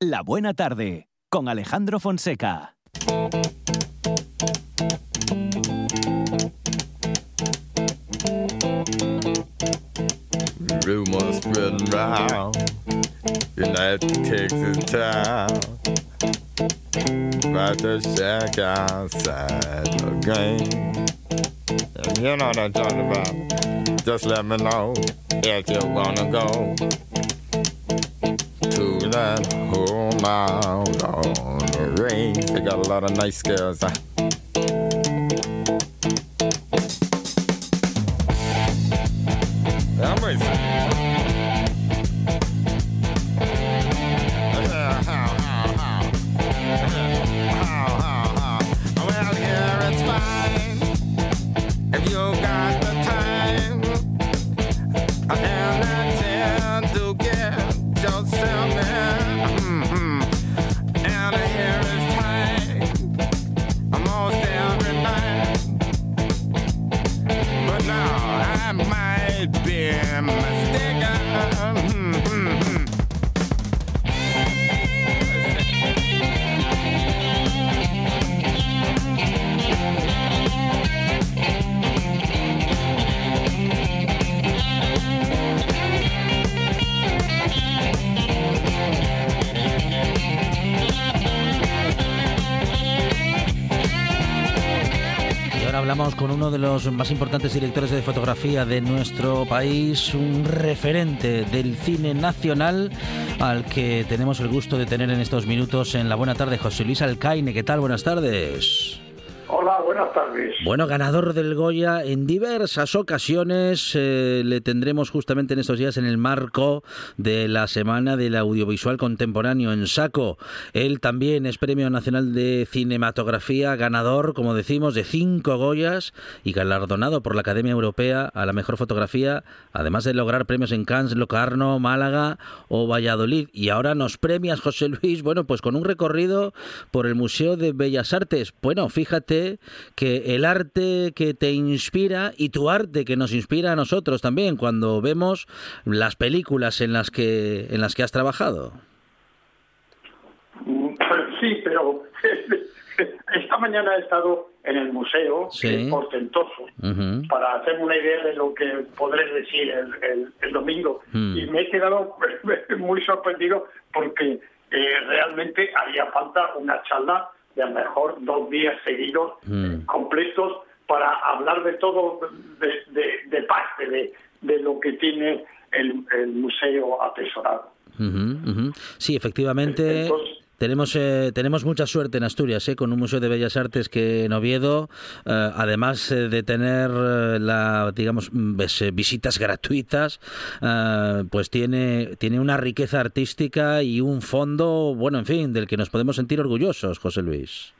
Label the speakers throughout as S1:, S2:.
S1: La Buena Tarde, con Alejandro Fonseca.
S2: Rumors spreading round United Texas town. About to shack outside game And you know what I'm talking about. Just let me know if you wanna go that out on the range They got a lot of nice girls
S3: uno de los más importantes directores de fotografía de nuestro país, un referente del cine nacional al que tenemos el gusto de tener en estos minutos en la buena tarde, José Luis Alcaine. ¿Qué tal? Buenas tardes.
S4: Hola, buenas tardes.
S3: Bueno, ganador del Goya en diversas ocasiones. eh, le tendremos justamente en estos días en el marco de la Semana del Audiovisual Contemporáneo en Saco. Él también es Premio Nacional de Cinematografía, ganador, como decimos, de cinco Goyas y galardonado por la Academia Europea a la Mejor Fotografía, además de lograr premios en Cannes, Locarno, Málaga o Valladolid. Y ahora nos premias, José Luis, bueno, pues con un recorrido por el Museo de Bellas Artes. Bueno, fíjate que el arte que te inspira y tu arte que nos inspira a nosotros también cuando vemos las películas en las que en las que has trabajado.
S4: Mm, Sí, pero esta mañana he estado en el museo,
S3: Sí.
S4: que es portentoso, para hacerme una idea de lo que podré decir el, el- el domingo.
S3: Mm.
S4: Y me he quedado muy sorprendido porque eh, realmente haría falta una charla de a lo mejor dos días seguidos
S3: Mm.
S4: completos para hablar de todo, de, de- de parte de, de lo que tiene el, el museo atesorado.
S3: Sí, efectivamente.
S4: Entonces-
S3: Tenemos, eh, tenemos mucha suerte en Asturias, eh, con un Museo de Bellas Artes que en Oviedo, eh, además eh, de tener eh, la, digamos, mm, eh, visitas gratuitas, pues tiene, tiene una riqueza artística y un fondo, bueno, en fin, del que nos podemos sentir orgullosos, José Luis.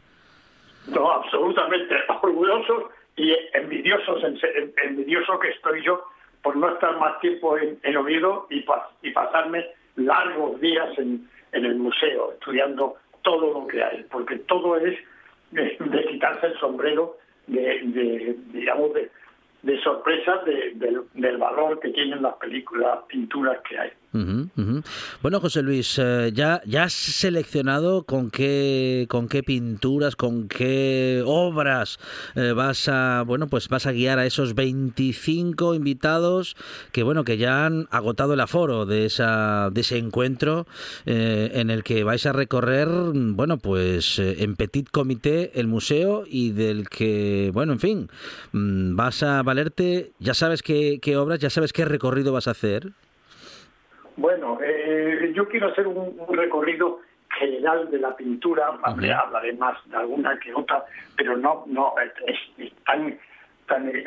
S4: No, absolutamente orgullosos y envidiosos, en- en- envidioso que estoy yo por no estar más tiempo en, en Oviedo y, pa- y pasarme largos días en, en el museo estudiando todo lo que hay, porque todo es de, quitarse el sombrero de, de, digamos, de, de sorpresa de- del, del valor que tienen las películas, las pinturas que hay.
S3: Bueno, José Luis, eh, ya, ya has seleccionado con qué, con qué pinturas, con qué obras eh, vas a, bueno, pues vas a guiar a esos 25 invitados que, bueno, que ya han agotado el aforo de esa, de ese encuentro eh, en el que vais a recorrer, bueno, pues eh, en petit comité el museo y del que, bueno, en fin, mm, vas a valerte, ya sabes qué, qué obras, ya sabes qué recorrido vas a hacer.
S4: Bueno, eh, yo quiero hacer un, un recorrido general de la pintura, hablaré más de alguna que otra, pero no, no es, es tan, tan, eh,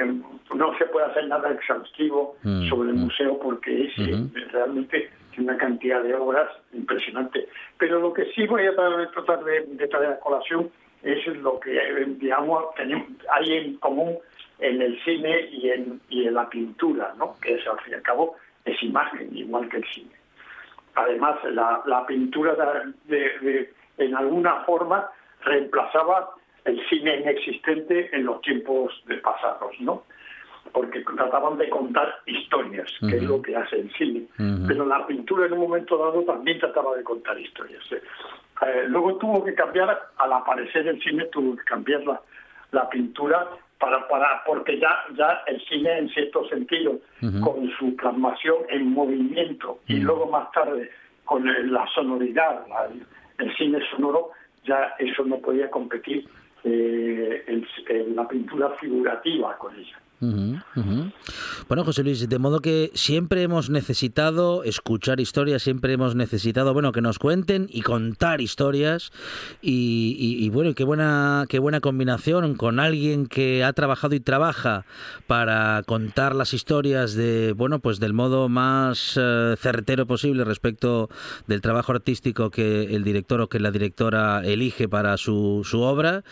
S4: no se puede hacer nada exhaustivo
S3: Mm,
S4: sobre el
S3: mm.
S4: museo porque es eh, realmente una cantidad de obras impresionante. Pero lo que sí voy a tra- tratar de, de traer a colación es lo que digamos tenemos, hay en común en el cine y en, y en la pintura, ¿no? que es al fin y al cabo es imagen, igual que el cine. Además, la, la pintura de, de- de- en alguna forma reemplazaba el cine inexistente en los tiempos de pasados, ¿no? porque trataban de contar historias, que es lo que hace el cine. Pero la pintura en un momento dado también trataba de contar historias. ¿eh? Eh, luego tuvo que cambiar, al aparecer el cine, tuvo que cambiar la, la pintura para, para porque ya ya el cine en cierto sentido con su plasmación en movimiento y luego más tarde con la sonoridad el cine sonoro ya eso no podía competir eh, en la pintura figurativa con ella
S3: bueno, José Luis, de modo que siempre hemos necesitado escuchar historias, siempre hemos necesitado, bueno, que nos cuenten y contar historias. Y, bueno, qué buena, qué buena combinación con alguien que ha trabajado y trabaja para contar las historias de, bueno, pues del modo más eh, certero posible respecto del trabajo artístico que el director o que la directora elige para su, su obra.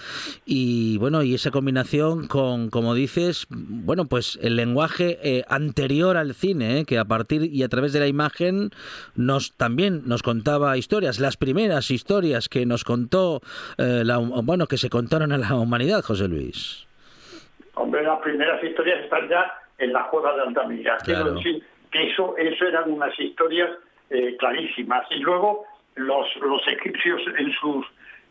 S3: Y bueno, y esa combinación con, como dices, bueno, pues el lenguaje eh, anterior al cine, eh, que a partir y a través de la imagen nos también nos contaba historias, las primeras historias que nos contó, eh, la, bueno, que se contaron a la humanidad, José Luis.
S4: Hombre, las primeras historias están ya en la Juega de Altamira. Quiero decir que eso, eso eran unas historias clarísimas. Y luego los, los egipcios en sus,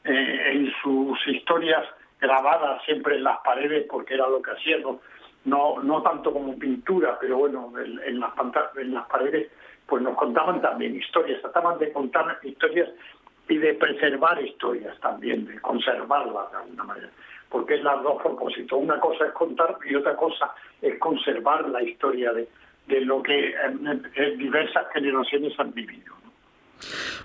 S4: en sus historias grabadas siempre en las paredes, porque era lo que hacían, no, no tanto como pintura, pero bueno, en, las, paredes pues nos contaban también historias, trataban de contar historias y de preservar historias también, de conservarlas de alguna manera, porque es las dos propósitos. Una cosa es contar y otra cosa es conservar la historia de, de lo que en diversas generaciones han vivido.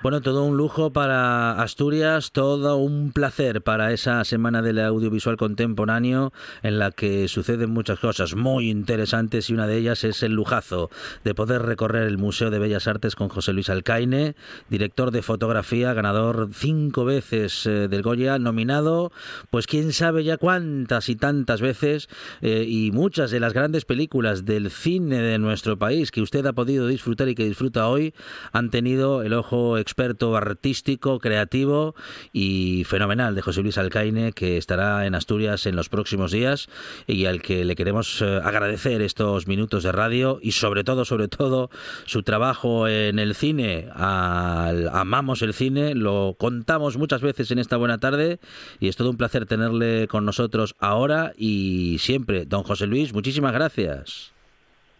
S3: Bueno, todo un lujo para Asturias, todo un placer para esa semana del audiovisual contemporáneo en la que suceden muchas cosas muy interesantes y una de ellas es el lujazo de poder recorrer el Museo de Bellas Artes con José Luis Alcaine, director de fotografía, ganador cinco veces eh, del Goya, nominado, pues quién sabe ya cuántas y tantas veces eh, y muchas de las grandes películas del cine de nuestro país que usted ha podido disfrutar y que disfruta hoy han tenido el experto artístico, creativo y fenomenal de José Luis Alcaine, que estará en Asturias en los próximos días y al que le queremos eh, agradecer estos minutos de radio y sobre todo, sobre todo, su trabajo en el cine. amamos el cine, lo contamos muchas veces en esta buena tarde y es todo un placer tenerle con nosotros ahora y siempre. Don José Luis, muchísimas gracias.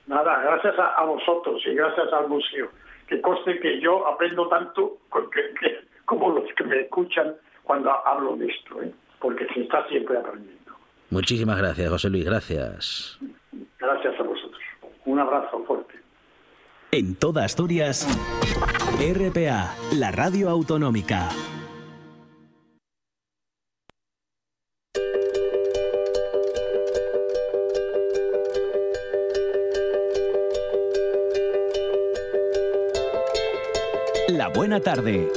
S4: Nada, gracias a vosotros y gracias al museo que conste que yo aprendo tanto como los que me escuchan cuando hablo de esto, ¿eh? porque se está siempre aprendiendo.
S3: Muchísimas gracias, José Luis, gracias.
S4: Gracias a vosotros. Un abrazo fuerte.
S5: En toda Asturias, RPA, la radio autonómica. La buena tarde.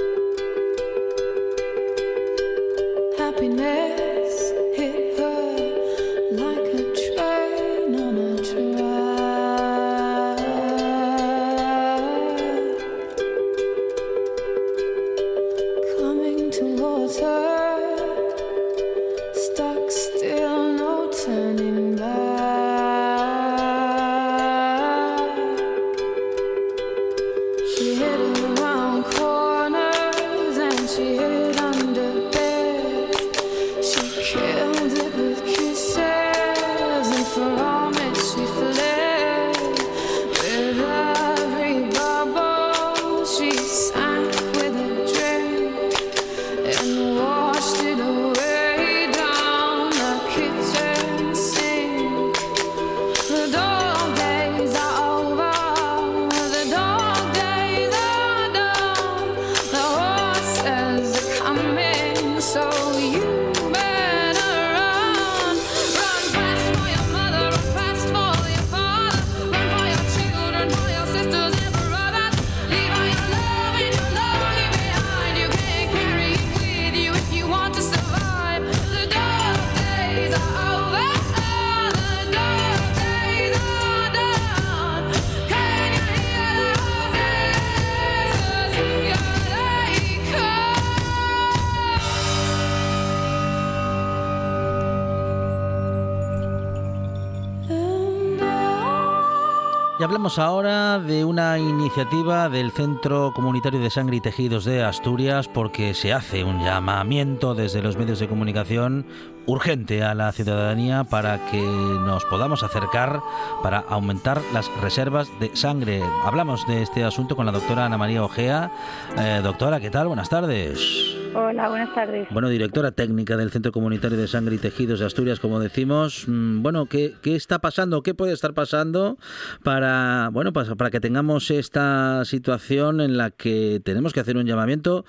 S3: Y hablamos ahora de una iniciativa del Centro Comunitario de Sangre y Tejidos de Asturias porque se hace un llamamiento desde los medios de comunicación urgente a la ciudadanía para que nos podamos acercar para aumentar las reservas de sangre. Hablamos de este asunto con la doctora Ana María Ojea. Eh, doctora, ¿qué tal? Buenas tardes.
S6: Hola, buenas tardes.
S3: Bueno, directora técnica del Centro Comunitario de Sangre y Tejidos de Asturias, como decimos, mm, bueno, ¿qué, qué está pasando? ¿Qué puede estar pasando para, bueno, para, para que tengamos esta situación en la que tenemos que hacer un llamamiento?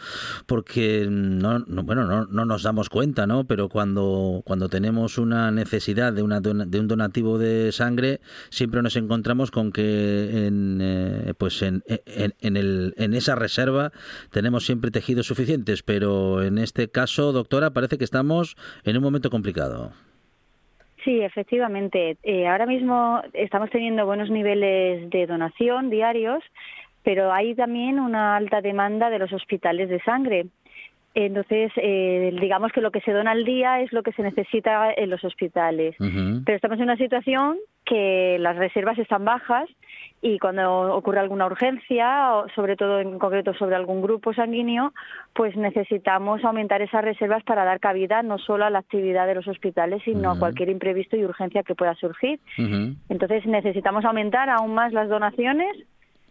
S3: Porque no, no bueno, no, no, nos damos cuenta, ¿no? Pero cuando, cuando tenemos una necesidad de, una, de un donativo de sangre, siempre nos encontramos con que en, eh, pues en, en, el, en esa reserva tenemos siempre tejidos suficientes, pero en este caso, doctora, parece que estamos en un momento complicado.
S6: Sí, efectivamente. Eh, ahora mismo estamos teniendo buenos niveles de donación diarios, pero hay también una alta demanda de los hospitales de sangre. Entonces, eh, digamos que lo que se dona al día es lo que se necesita en los hospitales. Pero estamos en una situación que las reservas están bajas y cuando ocurre alguna urgencia, o sobre todo en concreto sobre algún grupo sanguíneo, pues necesitamos aumentar esas reservas para dar cabida no solo a la actividad de los hospitales, sino a cualquier imprevisto y urgencia que pueda surgir. Entonces necesitamos aumentar aún más las donaciones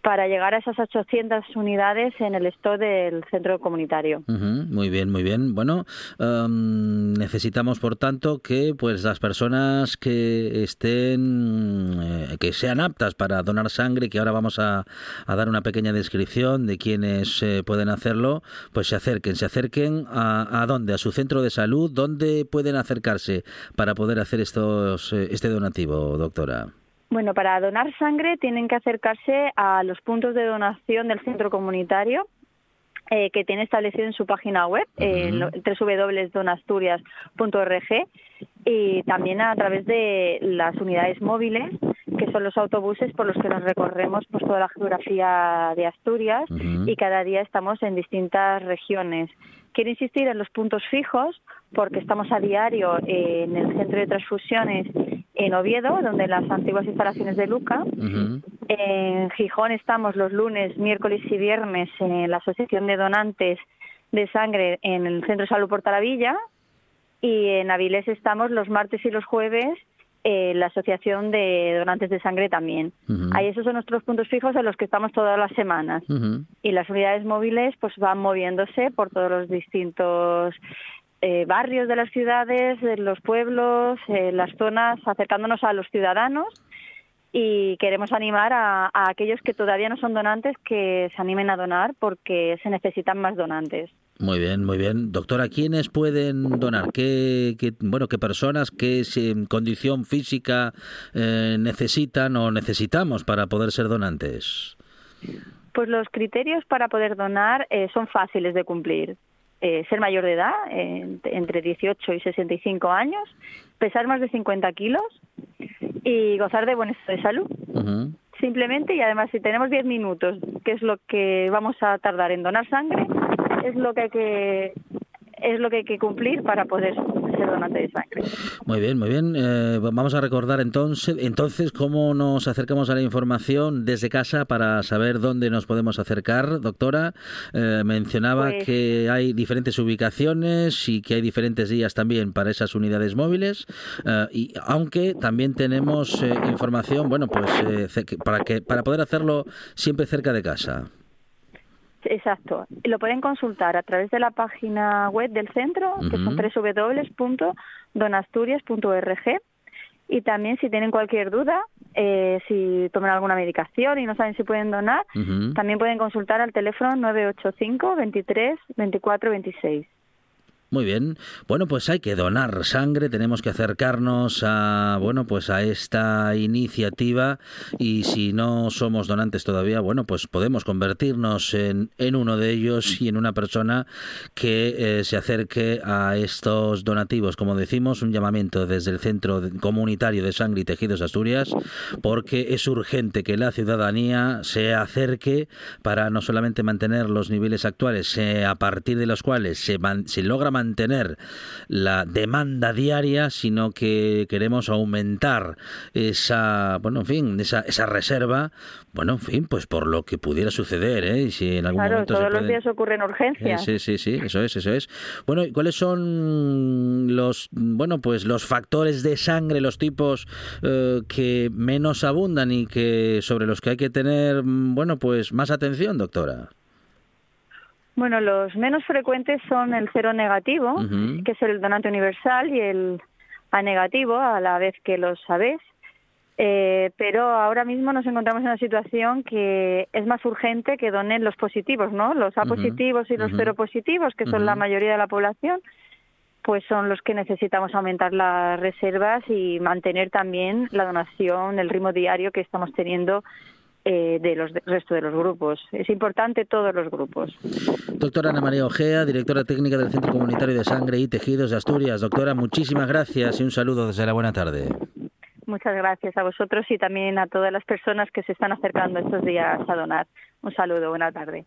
S6: para llegar a esas 800 unidades en el stock del centro comunitario.
S3: muy bien, muy bien. Bueno, em, necesitamos, por tanto, que pues las personas que estén, eh, que sean aptas para donar sangre, que ahora vamos a, dar una pequeña descripción de quienes eh, pueden hacerlo, pues se acerquen, se acerquen a, a dónde, a su centro de salud, dónde pueden acercarse para poder hacer estos, eh, este donativo, doctora.
S6: Bueno, para donar sangre tienen que acercarse a los puntos de donación del centro comunitario eh, que tiene establecido en su página web, uh www.donasturias.org, y también a través de las unidades móviles, que son los autobuses por los que nos recorremos por toda la geografía de Asturias y cada día estamos en distintas regiones. Quiero insistir en los puntos fijos porque estamos a diario en el centro de transfusiones en Oviedo, donde las antiguas instalaciones de Luca. En Gijón estamos los lunes, miércoles y viernes en la Asociación de Donantes de Sangre en el Centro de Salud Portalavilla. Y en Avilés estamos los martes y los jueves en la Asociación de Donantes de Sangre también. Ahí esos son nuestros puntos fijos en los que estamos todas las semanas. Y las unidades móviles pues van moviéndose por todos los distintos eh, barrios de las ciudades, de los pueblos, eh, las zonas, acercándonos a los ciudadanos y queremos animar a, aquellos que todavía no son donantes que se animen a donar porque se necesitan más donantes.
S3: Muy bien, muy bien. Doctora, ¿quiénes pueden donar? ¿Qué, bueno, qué personas, qué condición física eh, necesitan o necesitamos para poder ser donantes?
S6: Pues los criterios para poder donar son fáciles de cumplir. Eh, ser mayor de edad, entre 18 y 65 años, pesar más de 50 kilos y gozar de buen estado de salud. Simplemente, y además si tenemos 10 minutos, que es lo que vamos a tardar en donar sangre, es lo que hay que es lo que hay que cumplir para poder ser donante de sangre.
S3: Muy bien, muy bien. Eh, vamos a recordar entonces, entonces cómo nos acercamos a la información desde casa para saber dónde nos podemos acercar. Doctora, eh, mencionaba pues que hay diferentes ubicaciones y que hay diferentes días también para esas unidades móviles. Eh, y aunque también tenemos información, bueno, pues para que para poder hacerlo siempre cerca de casa.
S6: Exacto. Lo pueden consultar a través de la página web del centro, que son www.donasturias.org. Y también si tienen cualquier duda, eh, si toman alguna medicación y no saben si pueden donar, también pueden consultar al teléfono 985 23 24 26.
S3: Muy bien. Bueno, pues hay que donar sangre, tenemos que acercarnos a bueno, pues a esta iniciativa. Y si no somos donantes todavía, bueno, pues podemos convertirnos en, en uno de ellos y en una persona que eh, se acerque a estos donativos, como decimos, un llamamiento desde el Centro Comunitario de Sangre y Tejidos Asturias, porque es urgente que la ciudadanía se acerque para no solamente mantener los niveles actuales, a partir de los cuales se, se logra mantener la demanda diaria, sino que queremos aumentar esa, bueno, en fin, esa, esa reserva, bueno, en fin, pues por lo que pudiera suceder, ¿eh? Y si en algún
S6: claro,
S3: momento
S6: todos
S3: se
S6: los
S3: puede-
S6: días ocurren urgencias.
S3: Sí, sí, sí, eso es, eso es. Bueno, ¿y cuáles son los, bueno, pues los factores de sangre, los tipos eh, que menos abundan y que sobre los que hay que tener, mm, bueno, pues más atención, doctora?
S6: Bueno, los menos frecuentes son el cero negativo, que es el donante universal, y el A negativo, a la vez que lo sabes. Eh, pero ahora mismo nos encontramos en una situación que es más urgente que donen los positivos, ¿no? Los A positivos y los cero positivos, que son la mayoría de la población, pues son los que necesitamos aumentar las reservas y mantener también la donación, el ritmo diario que estamos teniendo eh, de los del resto de los grupos. Es importante todos los grupos.
S3: Doctora Ana María Ojea, directora técnica del Centro Comunitario de Sangre y Tejidos de Asturias. Doctora, muchísimas gracias y un saludo desde la buena tarde.
S6: Muchas gracias a vosotros y también a todas las personas que se están acercando estos días a donar. Un saludo, buena tarde.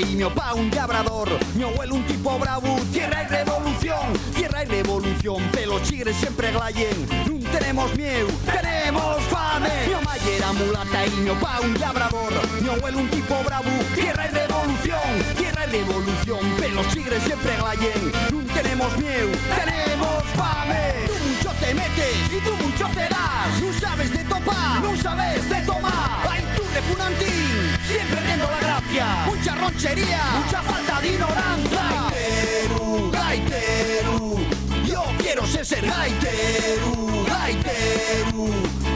S7: Y mi opa un labrador. Mi abuelo un tipo bravo, tierra y revolución. Tierra y revolución, pelo chigres siempre glayen. No tenemos miedo, tenemos fame. Mi mamá era mulata y mi opa un labrador. Mi abuelo un tipo bravo, tierra y revolución. Tierra y revolución, pelo chigres siempre glayen. No tenemos miedo, tenemos fame. Y tú mucho te das. No sabes de topar, no sabes de tomar. Ay, tú repunantín, siempre riendo la gracia. Mucha ronchería, mucha falta de ignorancia. Gaiteru, gaiteru, yo quiero ser ser gaiteru, gaiteru.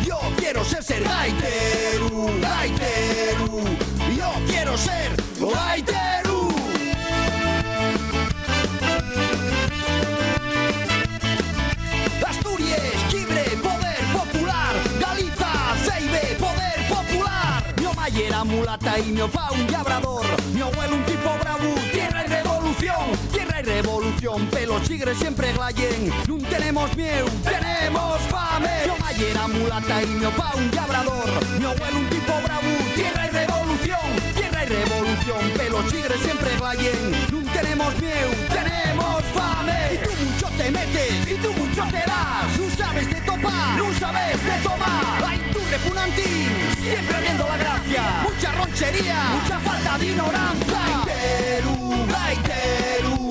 S7: Yo quiero ser ser gaiteru, gaiteru. Yo quiero ser gaiteru. Mulata y mi opa un labrador. Mi abuelo un tipo bravo, tierra y revolución, tierra y revolución. Pelo chigres siempre glayen, no tenemos miedo, tenemos fame. Mamá era mulata y mi opa un labrador. Mi abuelo un tipo bravo, tierra y revolución, revolución. Pelo chigres siempre glayen, no tenemos miedo, tenemos fame. Y tú mucho te metes y tú mucho te das. No sabes de topar, no sabes de tomar. Ay, tú repunantín, siempre viendo la gracia. Mucha ronchería, mucha falta de ignorancia. Gaiteru, gaiteru,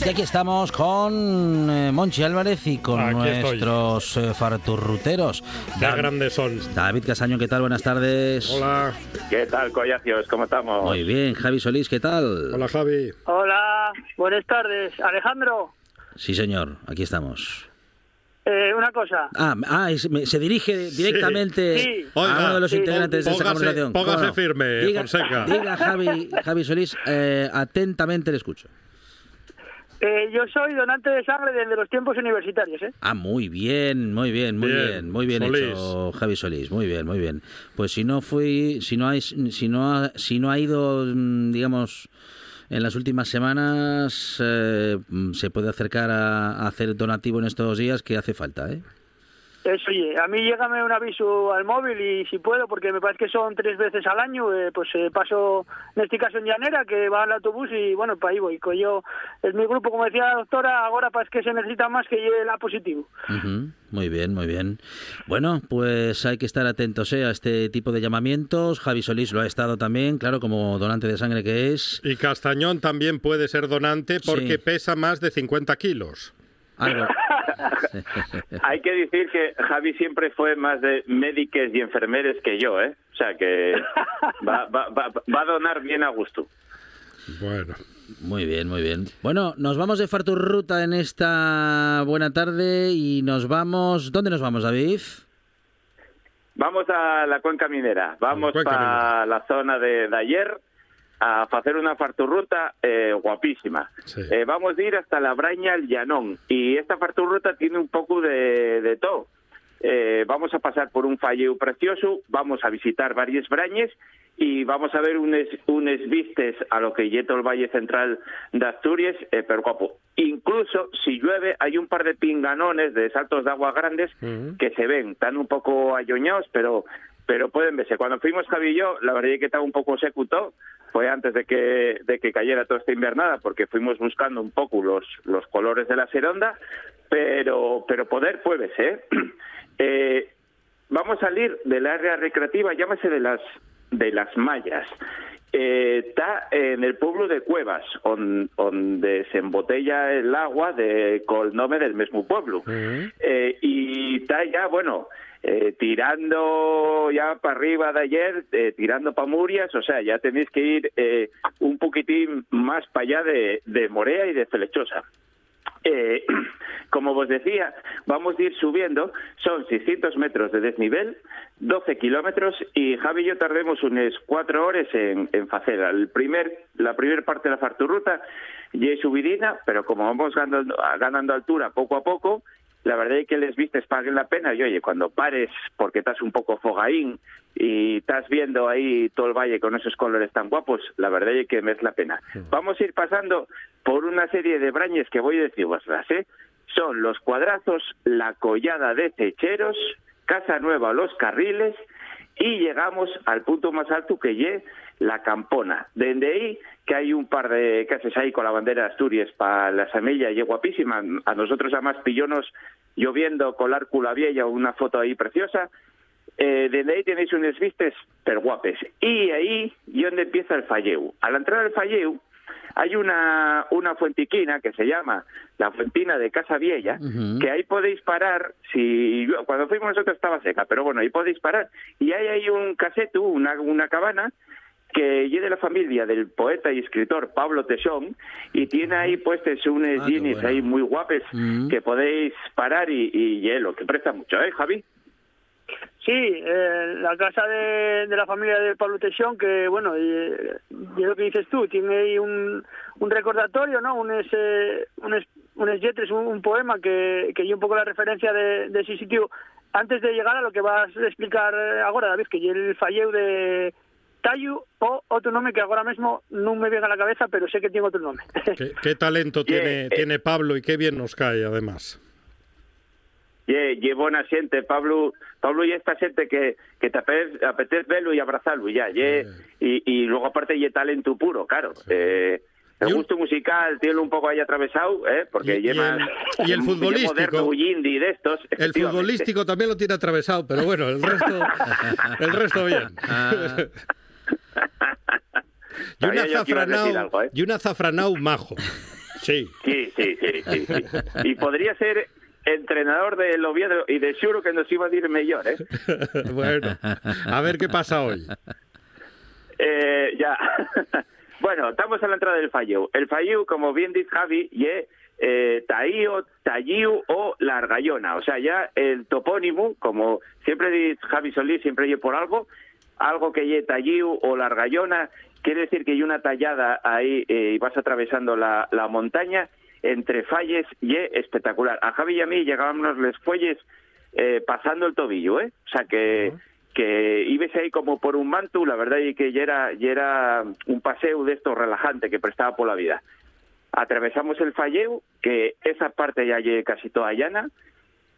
S3: Y aquí estamos con eh, Monchi Álvarez y con
S8: Aquí
S3: nuestros eh, farturruteros.
S8: Qué grandes son.
S3: David Casaño, ¿qué tal? Buenas tardes.
S8: Hola,
S9: ¿Qué tal, Collacios? ¿Cómo estamos?
S3: Muy bien, Javi Solís, ¿qué tal?
S8: hola Javi.
S10: Hola, buenas tardes. Alejandro,
S3: Sí, señor, aquí estamos.
S10: eh, una cosa.
S3: Ah, ah, es- me- se dirige directamente
S10: Sí.
S3: a
S8: Oiga,
S3: uno de los
S10: sí.
S3: integrantes de esta
S8: Póngase-
S3: conversación.
S8: póngase firme,
S3: diga,
S8: Fonseca.
S3: Diga, Javi, Javi Solís, eh, atentamente le escucho.
S10: Eh, yo soy donante de sangre desde los tiempos universitarios, ¿eh?
S3: Ah, muy bien, muy bien, muy bien,
S8: Bien,
S3: muy bien
S8: Solís.
S3: hecho, Javi Solís, muy bien, muy bien. Pues si no fui, si no hay, si no ha, si no ha ido, mm, digamos, en las últimas semanas, eh, mm, se puede acercar a, a hacer donativo en estos días que hace falta, ¿eh?
S10: Eso, oye, a mí llegame un aviso al móvil y si puedo, porque me parece que son tres veces al año, eh, pues eh, paso, en este caso en Llanera, que va al autobús y bueno, para ahí voy. Que yo, es mi grupo, como decía la doctora, ahora parece que se necesita más que llegue la positivo.
S3: Muy bien, muy bien. Bueno, pues hay que estar atentos eh, a este tipo de llamamientos. Javi Solís lo ha estado también, claro, como donante de sangre que es.
S8: Y Castañón también puede ser donante porque pesa más de 50 kilos.
S9: Hay que decir que Javi siempre fue más de médicos y enfermeros que yo, ¿eh? O sea que va, va, va, a donar bien a gusto.
S8: Bueno.
S3: Muy bien, muy bien. Bueno, nos vamos de Farturruta en esta buena tarde y nos vamos... ¿Dónde nos vamos, David?
S9: Vamos a la cuenca minera. Vamos a la zona de, de ayer a hacer una farturruta eh, guapísima. Eh, vamos a ir hasta la Braña al Llanón y esta farturruta tiene un poco de, de todo. Eh, vamos a pasar por un falleo precioso, vamos a visitar varias brañes y vamos a ver unes, unes vistes a lo que yeto el Valle Central de Asturias, pero guapo. Incluso si llueve hay un par de pinganones de saltos de agua grandes que se ven, están un poco ayoñados, pero pero pueden verse. Cuando fuimos Javi y yo, la verdad es que estaba un poco secuto, fue antes de que, de que cayera toda esta invernada, porque fuimos buscando un poco los, los colores de la seronda, pero, pero poder puede ser. Eh, vamos a salir del área recreativa, llámese de las, de las mallas. Eh, está en el pueblo de Cuevas, donde se embotella el agua de, con el nombre del mismo pueblo. eh, y está ya, bueno, eh, tirando ya para arriba de ayer, eh, tirando para Murias, o sea, ya tenéis que ir eh, un poquitín más para allá de, de Morea y de Felechosa. Como vos decía, vamos a ir subiendo, son 600 metros de desnivel, 12 kilómetros y Javi y yo tardemos unas cuatro horas en, en hacer el primer, la primera parte de la farturruta y subidina, pero como vamos ganando, ganando altura poco a poco, la verdad es que les vistes paguen la pena y oye, cuando pares porque estás un poco fogaín y estás viendo ahí todo el valle con esos colores tan guapos, la verdad es que merece la pena. Vamos a ir pasando por una serie de brañes que voy a decir vosotras, ¿eh? Son los cuadrazos, la collada de Cecheros, Casa Nueva, Los Carriles y llegamos al punto más alto que lle la Campona. Desde ahí que hay un par de casas ahí con la bandera de Asturias para la semilla y guapísima. A nosotros además pillonos lloviendo con la vieja, una foto ahí preciosa. Eh, desde ahí tenéis unos vistes pero guapes. Y ahí y donde empieza el Falleu. A la entrada del Falleu hay una, una fuentiquina que se llama la Fuentina de Casa Vieja, que ahí podéis parar, si cuando fuimos nosotros estaba seca, pero bueno, ahí podéis parar. Y ahí hay un caseto, una, una cabana, que es de la familia del poeta y escritor Pablo Tesón y tiene ahí puestos unos jeans ahí muy guapes que podéis parar y, y hielo, que presta mucho, ¿eh, Javi?
S10: Sí, eh, la casa de, de, la familia de Pablo Tesón, que bueno, y, y, lo que dices tú, tiene ahí un, un recordatorio, ¿no? Un, ese, un, un, yetres, un, un, poema que, que un poco la referencia de, de ese sitio antes de llegar a lo que vas a explicar ahora, David, que el falleu de Tayu o otro nombre que ahora mismo no me viene a la cabeza, pero sé que tiene otro nombre.
S8: ¿Qué, qué talento tiene, tiene Pablo y qué bien nos cae además?
S9: Ye, ye buena gente, Pablo, Pablo y esta gente que, que te apetece, apetece verlo y abrazarlo ya, ye, y, y luego aparte ye talento puro, claro. Sí. Eh, el gusto musical tiene un poco ahí atravesado, ¿eh? porque
S8: y,
S9: lleva
S8: y el, y el futbolístico
S9: de estos.
S8: El futbolístico también lo tiene atravesado, pero bueno, el resto, el resto bien. y un azafranao, ¿eh? y majo. Sí.
S9: Sí, sí, sí, sí, sí. Y podría ser entrenador del Oviedo y de seguro que nos iba a ir mejor, ¿eh?
S8: bueno, a ver qué pasa hoy.
S9: Eh, ya. bueno, estamos a la entrada del Falleu. El Falleu, como bien dice Javi, y eh, Taío, Talliu o Largallona. O sea, ya el topónimo, como siempre dice Javi Solís, siempre oye por algo, algo que ye Talliu o Largallona, quiere decir que hay una tallada ahí eh, y vas atravesando la, la montaña entre falles y espectacular. A Javi y a mí llegábamos los fuelles eh, pasando el tobillo, ¿eh? O sea que, uh -huh. que ibas ahí como por un manto, la verdad y que ya era, ya era un paseo de esto relajante que prestaba por la vida. Atravesamos el falleu, que esa parte ya llegue casi toda llana,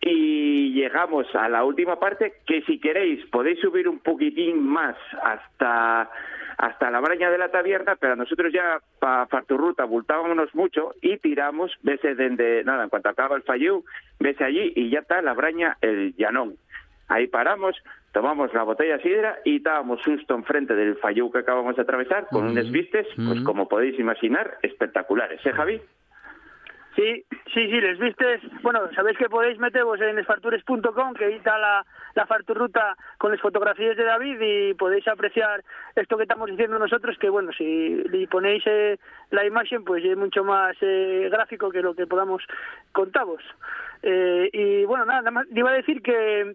S9: y llegamos a la última parte que si queréis podéis subir un poquitín más hasta hasta la braña de la taberna, pero nosotros ya para Farturruta bultábamos mucho y tiramos, vese desde, nada, en cuanto acaba el falleu, vese allí y ya está la braña, el llanón. Ahí paramos, tomamos la botella sidra y estábamos justo enfrente del falleu que acabamos de atravesar con unos vistes, pues como podéis imaginar, espectaculares, ¿eh, Javi?
S10: Sí, sí, sí, les vistes. Bueno, sabéis que podéis meteros en esfartures.com, que ahí está la, la farturruta con las fotografías de David y podéis apreciar esto que estamos diciendo nosotros, que bueno, si le ponéis eh, la imagen, pues es mucho más eh, gráfico que lo que podamos contaros. Eh, y bueno, nada, nada más, iba a decir que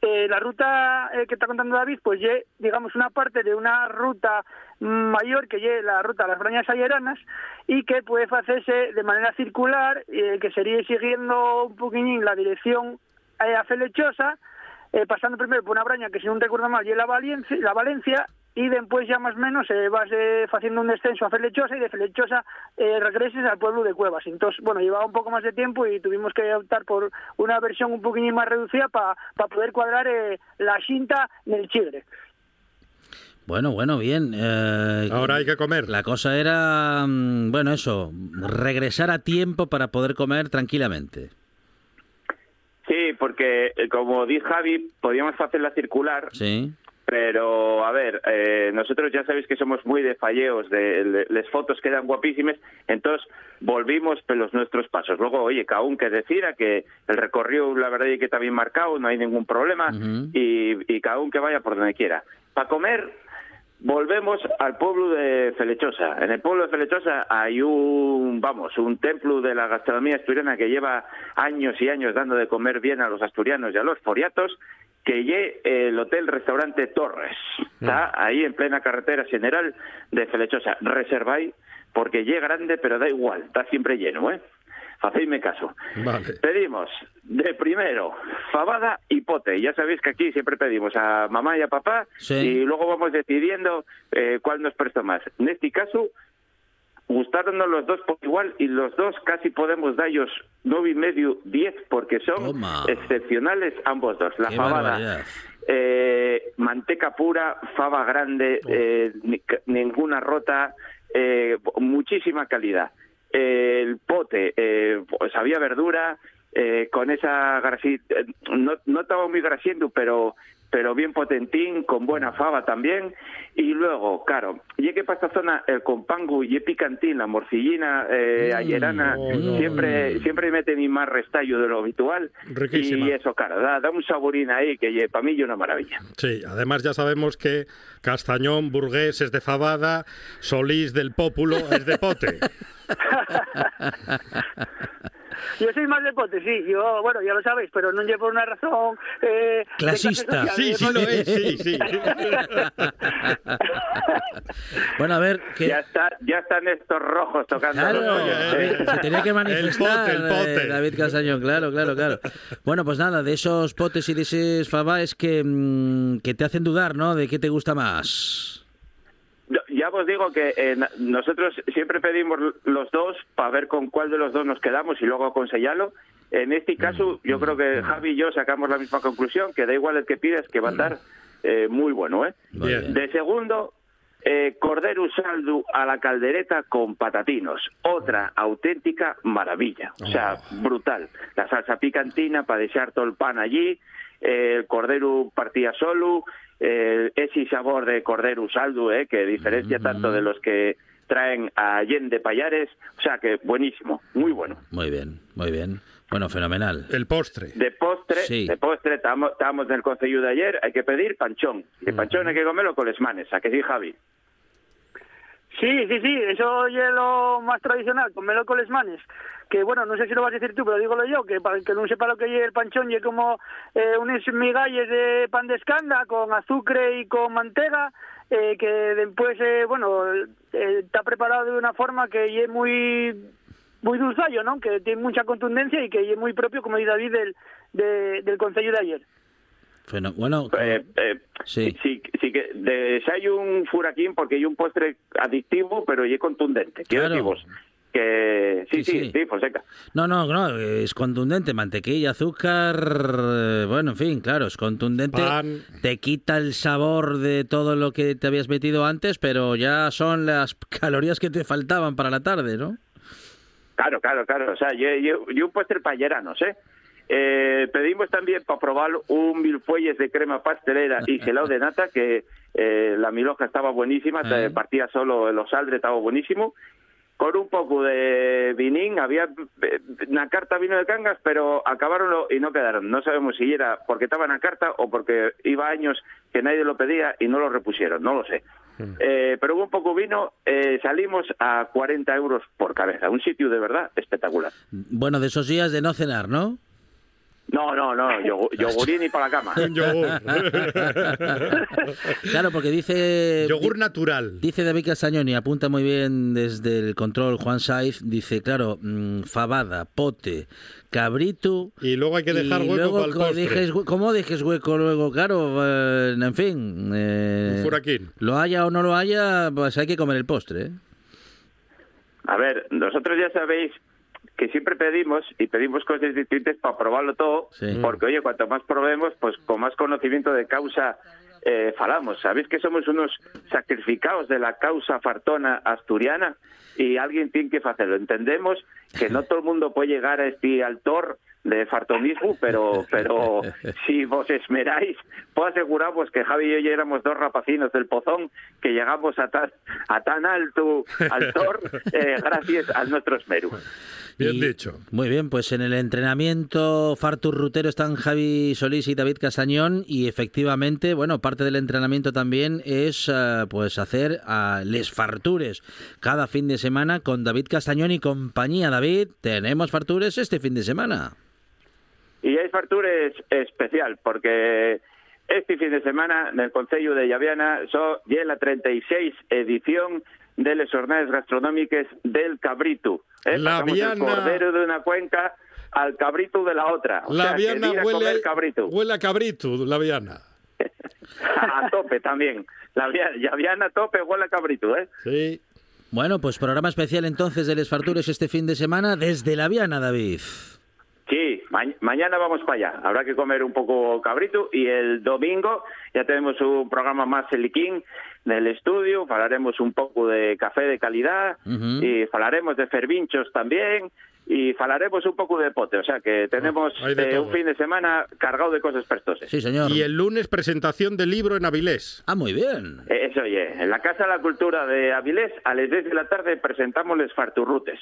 S10: eh, la ruta eh, que está contando David, pues ye, digamos una parte de una ruta mayor que es la ruta de las Brañas Ayeranas y que puede hacerse de manera circular, eh, que sería siguiendo un poquillín la dirección a Felechosa, pasando primero por una braña que si no recuerdo mal Valencia, la Valencia y después ya más o menos eh, vas eh, haciendo un descenso a Felechosa y de Felechosa eh, regreses al pueblo de Cuevas. Entonces, bueno, llevaba un poco más de tiempo y tuvimos que optar por una versión un poquito más reducida para poder cuadrar eh, la cinta en el chigre.
S3: Bueno, bueno, bien. Eh,
S8: Ahora hay que comer.
S3: La cosa era, mm, bueno, eso, regresar a tiempo para poder comer tranquilamente.
S9: Sí, porque eh, como dice Javi, podíamos hacerla circular,
S3: Sí.
S9: Pero a ver, eh, nosotros ya sabéis que somos muy de falleos, de, de- las fotos quedan guapísimas, entonces volvimos pelos nuestros pasos. Luego, oye, cada uno que decida que el recorrido, la verdad, es que está bien marcado, no hay ningún problema, y, y cada uno que vaya por donde quiera. Para comer, volvemos al pueblo de Felechosa. En el pueblo de Felechosa hay un, vamos, un templo de la gastronomía asturiana que lleva años y años dando de comer bien a los asturianos y a los foriatos, que lle el hotel restaurante Torres. Está ahí en plena carretera general de Felechosa. Reserváis porque lle grande, pero da igual, está siempre lleno, ¿eh? Hacedme caso.
S8: Vale.
S9: Pedimos de primero fabada y pote. Ya sabéis que aquí siempre pedimos a mamá y a papá
S3: Sí.
S9: y luego vamos decidiendo eh, cuál nos presta más. En este caso, gustaronnos los dos por igual y los dos casi podemos darlos nueve y medio, diez, porque son
S3: Toma.
S9: excepcionales ambos dos. La
S3: Qué
S9: fabada,
S3: barbaridad.
S9: eh, manteca pura, fava grande, eh, ni- ninguna rota, eh, muchísima calidad. El pote, eh, pues había verdura, eh, con esa grasita, eh, no, no estaba muy grasiendo, pero pero bien potentín, con buena fava también. Y luego, claro, llegué para esta zona el compango y picantín, la morcillina eh,
S3: Mm,
S9: ayerana,
S8: no.
S9: siempre siempre mete ni más restallo de lo habitual.
S8: Riquísima.
S9: Y eso, claro, da, da un saborín ahí que para mí es una maravilla.
S8: Sí, además ya sabemos que Castañón, Burgués es de Fabada, Solís del Pópulo es de Pote.
S10: Yo soy más de pote, sí, yo, bueno, ya lo sabéis, pero no llevo por una razón... Eh,
S3: Clasista.
S10: social,
S8: Sí, sí lo es, sí, sí.
S3: bueno, a ver, que...
S9: Ya, está, ya están estos rojos tocando.
S3: Claro,
S9: los ¿eh?
S3: se tenía que manifestar
S8: El pote, el pote.
S3: eh, David Castañón, claro, claro, claro. Bueno, pues nada, de esos potes y de esos fabáes que, mm, que te hacen dudar, ¿no? De qué te gusta más.
S9: Ya os digo que eh, nosotros siempre pedimos los dos para ver con cuál de los dos nos quedamos y luego aconsejarlo. En este caso, yo creo que Javi y yo sacamos la misma conclusión, que da igual el que pides, que va a estar eh, muy bueno. ¿eh?
S8: Bien.
S9: De segundo, eh, cordero saldo a la caldereta con patatinos. Otra auténtica maravilla. O sea, brutal. La salsa picantina para desear todo el pan allí. eh, el cordero partía solo. Eh, ese sabor de cordero saldo, eh, que diferencia tanto de los que traen a Allende Payares. O sea, que buenísimo. Muy bueno.
S3: Muy bien, muy bien. Bueno, fenomenal.
S8: El postre.
S9: De postre,
S3: Sí.
S9: de postre, estábamos en el consejo de ayer, hay que pedir panchón. Y el panchón hay que comerlo con les manes, ¿a que sí, Javi?
S10: Sí, sí, sí, eso es lo más tradicional, con les manes. Que bueno, no sé si lo vas a decir tú, pero dígolo yo, que para el que no sepa lo que es el panchón, es como eh, unos migalles de pan de escanda con azúcar y con mantega, eh, que después, eh, bueno, eh, está preparado de una forma que es muy muy dulzallo, ¿no? Que tiene mucha contundencia y que es muy propio, como dice David, del, de- del consejo de ayer.
S3: Bueno,
S9: Eh, eh,
S3: Sí.
S9: sí, sí que de, si hay un furaquín porque hay un postre adictivo, pero y contundente. Quiero
S3: Claro.
S9: que sí, sí, sí, Fonseca.
S3: No, no, no, es contundente, mantequilla, azúcar, eh, bueno, en fin, claro, es contundente. Te quita el sabor de todo lo que te habías metido antes, pero ya son las calorías que te faltaban para la tarde, ¿no?
S9: Claro, claro, claro. O sea, yo, yo, yo un postre no sé. Eh, pedimos también para probar un mil fuelles de crema pastelera y gelado de nata, que eh, la miloja estaba buenísima, partía solo los saldre, estaba buenísimo con un poco de vinín, había una carta vino de cangas, pero acabaron y no quedaron. No sabemos si era porque estaba en la carta o porque iba años que nadie lo pedía y no lo repusieron, no lo sé. Eh, pero hubo un poco vino, eh, salimos a 40 euros por cabeza, un sitio de verdad espectacular.
S3: Bueno, de esos días de no cenar, ¿no?
S9: No, no, no, yogurín y para la cama.
S8: yogur.
S3: claro, porque dice...
S8: Yogur natural.
S3: Dice David Castañón y apunta muy bien desde el control Juan Saiz, dice, claro, mm, fabada, pote, cabrito...
S8: Y luego hay que dejar hueco para el postre.
S3: ¿Cómo dejes hueco luego? Claro, eh, en fin...
S8: Eh, furaquín.
S3: Lo haya o no lo haya, pues hay que comer el postre. ¿eh?
S9: A ver, nosotros ya sabéis que siempre pedimos y pedimos cosas distintas para probarlo todo, porque oye, cuanto más probemos, pues con más conocimiento de causa eh, falamos. Sabéis que somos unos sacrificados de la causa fartona asturiana y alguien tiene que hacerlo. Entendemos que no todo el mundo puede llegar a este altor de fartonismo, pero pero si vos esmeráis, puedo aseguraros que Javi y yo ya éramos dos rapacinos del pozón que llegamos a tan, a tan alto altor eh, gracias a nuestro esmero.
S8: Bien dicho.
S3: Muy bien, pues en el entrenamiento Fartur Rutero están Javi Solís y David Castañón y efectivamente, bueno, parte del entrenamiento también es eh, pues hacer a les fartures cada fin de semana con David Castañón y compañía. David, tenemos fartures este fin de semana.
S9: Y hay fartures especial porque este fin de semana en el Consejo de Llaviana son ya la 36 edición de las jornadas gastronómicas del cabrito. ¿eh?
S8: La Viana...
S9: cordero de una cuenca al cabrito de la otra.
S8: la Viana huele, cabrito. huele a cabrito, la Viana.
S9: a tope también. La, Viana a tope huele a cabrito, ¿eh?
S8: Sí.
S3: Bueno, pues programa especial entonces de Les Fartures este fin de semana desde la Viana, David.
S9: Sí, mañana vamos para allá. Habrá que comer un poco cabrito y el domingo ya tenemos un programa más eliquín del estudio, hablaremos un poco de café de calidad y hablaremos de fervinchos también y hablaremos un poco de pote, o sea que tenemos eh, un fin de semana cargado de cosas prestosas.
S3: Sí, señor.
S8: Y el lunes presentación del libro en Avilés.
S3: Ah, muy bien.
S9: Eh, eso, oye, en la Casa de la Cultura de Avilés a las 10 de la tarde presentamos les farturrutes.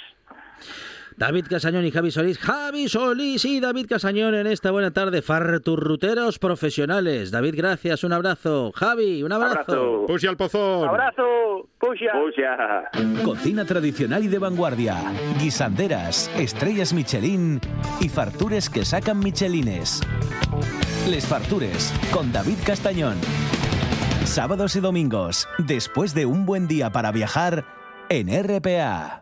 S3: David Casañón y Javi Solís. Javi Solís y David Casañón en esta buena tarde. Farturruteros profesionales. David, gracias. Un abrazo. Javi, un abrazo.
S8: Pusia al pozón.
S10: Abrazo. Pusia.
S9: Pusia.
S1: Cocina tradicional y de vanguardia. Guisanderas, estrellas Michelin y fartures que sacan Michelines. Les Fartures con David Castañón. Sábados y domingos, después de un buen día para viajar en RPA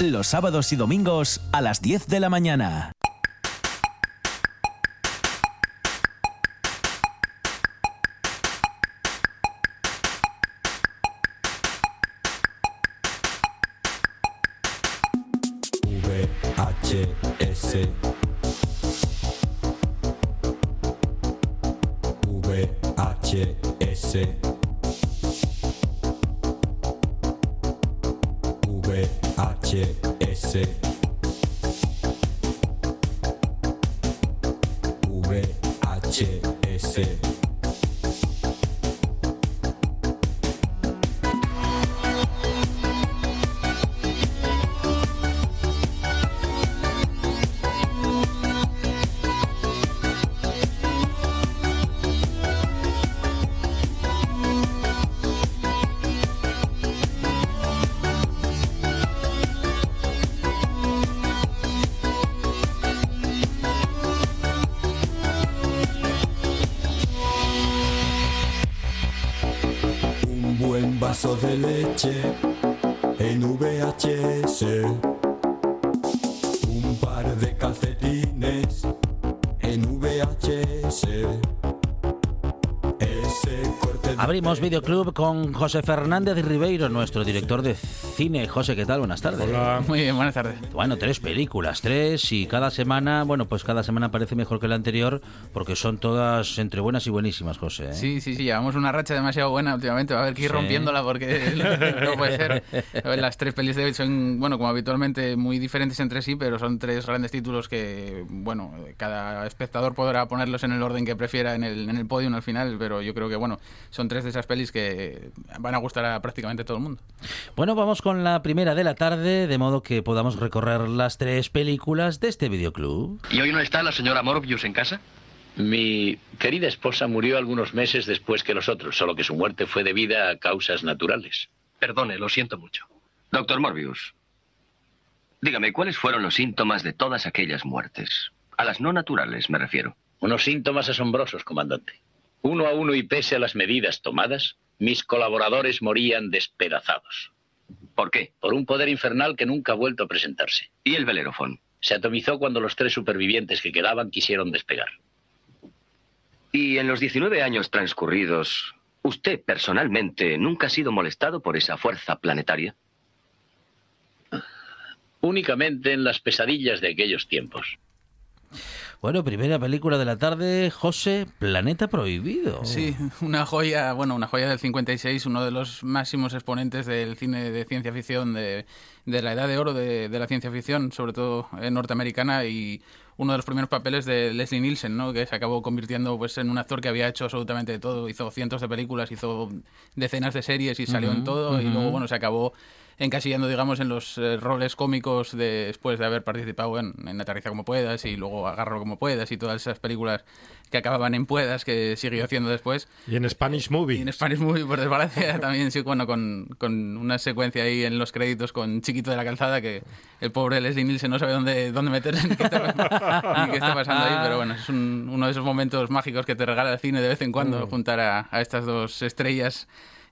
S1: los sábados y domingos a las 10 de la mañana.
S11: VHS vaso de leche en VHS, un par de calcetines en VHS.
S3: Abrimos Videoclub con José Fernández Ribeiro, nuestro director de cine. José, ¿qué tal? Buenas tardes.
S8: Hola.
S12: Muy bien, buenas tardes.
S3: Bueno, tres películas, tres, y cada semana, bueno, pues cada semana parece mejor que la anterior, porque son todas entre buenas y buenísimas, José. ¿eh?
S12: Sí, sí, sí, llevamos una racha demasiado buena últimamente. Va a haber que ir rompiéndola porque no puede ser. Las tres pelis de hoy son, bueno, como habitualmente, muy diferentes entre sí, pero son tres grandes títulos que, bueno, cada espectador podrá ponerlos en el orden que prefiera en el, en el podio al final, pero yo creo que, bueno, son tres de esas pelis que van a gustar a prácticamente todo el mundo.
S3: Bueno, vamos con la primera de la tarde, de modo que podamos recorrer las tres películas de este videoclub.
S13: ¿Y hoy no está la señora Morbius en casa?
S14: Mi querida esposa murió algunos meses después que los otros, solo que su muerte fue debida a causas naturales.
S13: Perdone, lo siento mucho.
S14: Doctor Morbius, dígame, ¿cuáles fueron los síntomas de todas aquellas muertes? A las no naturales, me refiero. Unos síntomas asombrosos, comandante. Uno a uno y pese a las medidas tomadas, mis colaboradores morían despedazados. ¿Por qué? Por un poder infernal que nunca ha vuelto a presentarse. ¿Y el Belerofón? Se atomizó cuando los tres supervivientes que quedaban quisieron despegar.
S13: Y en los 19 años transcurridos, ¿usted personalmente nunca ha sido molestado por esa fuerza planetaria?
S14: Únicamente en las pesadillas de aquellos tiempos.
S3: Bueno, primera película de la tarde, José, Planeta Prohibido.
S12: Sí, una joya, bueno, una joya del 56, uno de los máximos exponentes del cine de ciencia ficción, de, de la edad de oro de, de la ciencia ficción, sobre todo en norteamericana, y uno de los primeros papeles de Leslie Nielsen, ¿no? que se acabó convirtiendo pues, en un actor que había hecho absolutamente de todo. Hizo cientos de películas, hizo decenas de series y salió en todo. Y luego, bueno, se acabó encasillando, digamos, en los eh, roles cómicos de, después de haber participado en, en Aterriza como puedas y luego Agarro como puedas y todas esas películas que acababan en puedas que siguió haciendo después.
S8: Y en Spanish Movie.
S12: Y en Spanish Movie, por desgracia, también sí, bueno, con, con, una secuencia ahí en los créditos con Chiquito de la Calzada que el pobre Leslie Nielsen no sabe dónde, dónde meterse ni qué, está, ni qué está pasando ahí, pero bueno, es un, uno de esos momentos mágicos que te regala el cine de vez en cuando, mm. juntar a, a estas dos estrellas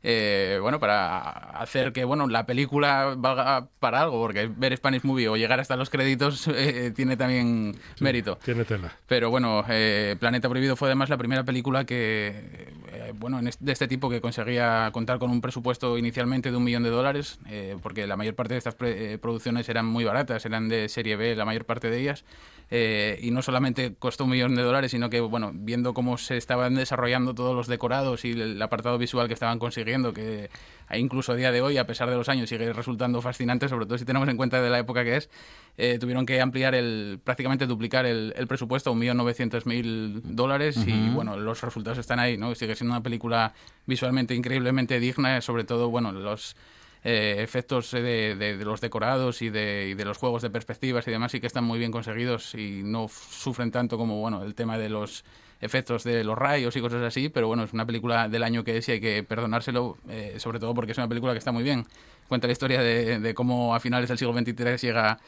S12: eh, bueno, para hacer que bueno la película valga para algo, porque ver Spanish Movie o llegar hasta los créditos eh, tiene también mérito.
S8: Tiene tela.
S12: Pero bueno, eh, Planeta Prohibido fue además la primera película que, eh, bueno, de este tipo que conseguía contar con un presupuesto inicialmente de un millón de dólares, eh, porque la mayor parte de estas eh, producciones eran muy baratas, eran de serie B, la mayor parte de ellas. Y no solamente costó un millón de dólares, sino que, bueno, viendo cómo se estaban desarrollando todos los decorados y el apartado visual que estaban consiguiendo, que incluso a día de hoy, a pesar de los años, sigue resultando fascinante, sobre todo si tenemos en cuenta de la época que es, eh, tuvieron que ampliar el, prácticamente duplicar el, el presupuesto a un millón novecientos mil dólares y, bueno, los resultados están ahí, ¿no? Sigue siendo una película visualmente increíblemente digna, sobre todo, bueno, los eh, efectos de, de, de, los decorados y de, y de, los juegos de perspectivas y demás sí que están muy bien conseguidos y no sufren tanto como bueno el tema de los efectos de los rayos y cosas así, pero bueno, es una película del año que es y hay que perdonárselo, eh, sobre todo porque es una película que está muy bien. Cuenta la historia de, de cómo a finales del siglo XXIII llega